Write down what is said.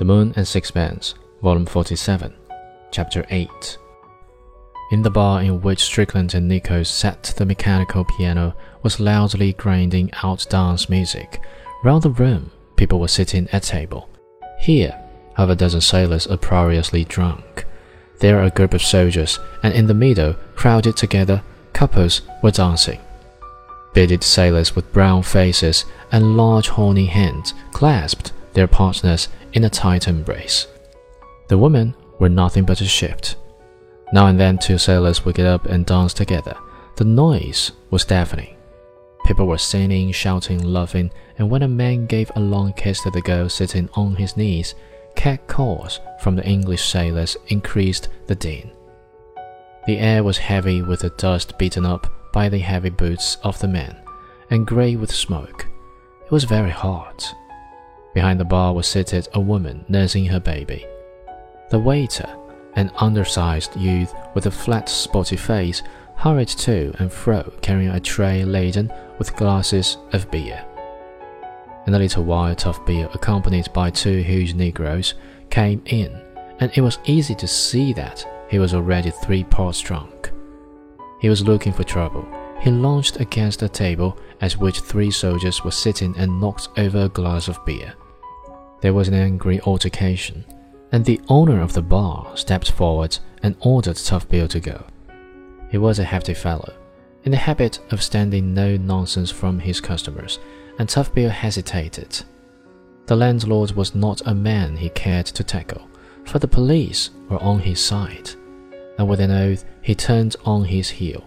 The Moon and Sixpence, Volume 47, Chapter 8. In the bar in which Strickland and Nichols sat, the mechanical piano was loudly grinding out dance music. Round the room, people were sitting at table. Here, half a dozen sailors uproariously drunk. There a group of soldiers, and in the middle, crowded together, couples were dancing. Bearded sailors with brown faces and large horny hands clasped their partners in a tight embrace. The women were nothing but a shift. Now and then, two sailors would get up and dance together. The noise was deafening. People were singing, shouting, laughing, and when a man gave a long kiss to the girl sitting on his knees, cat calls from the English sailors increased the din. The air was heavy with the dust beaten up by the heavy boots of the men, and grey with smoke. It was very hot. Behind the bar was seated a woman nursing her baby. The waiter, an undersized youth with a flat, spotty face, hurried to and fro carrying a tray laden with glasses of beer. In a little while, Tough Bill, accompanied by two huge Negroes, came in, and it was easy to see that he was already three parts drunk. He was looking for trouble. He launched against a table at which three soldiers were sitting and knocked over a glass of beer. There was an angry altercation, and the owner of the bar stepped forward and ordered Tough Bill to go. He was a hefty fellow, in the habit of standing no nonsense from his customers, and Tough Bill hesitated. The landlord was not a man he cared to tackle, for the police were on his side, and with an oath he turned on his heel.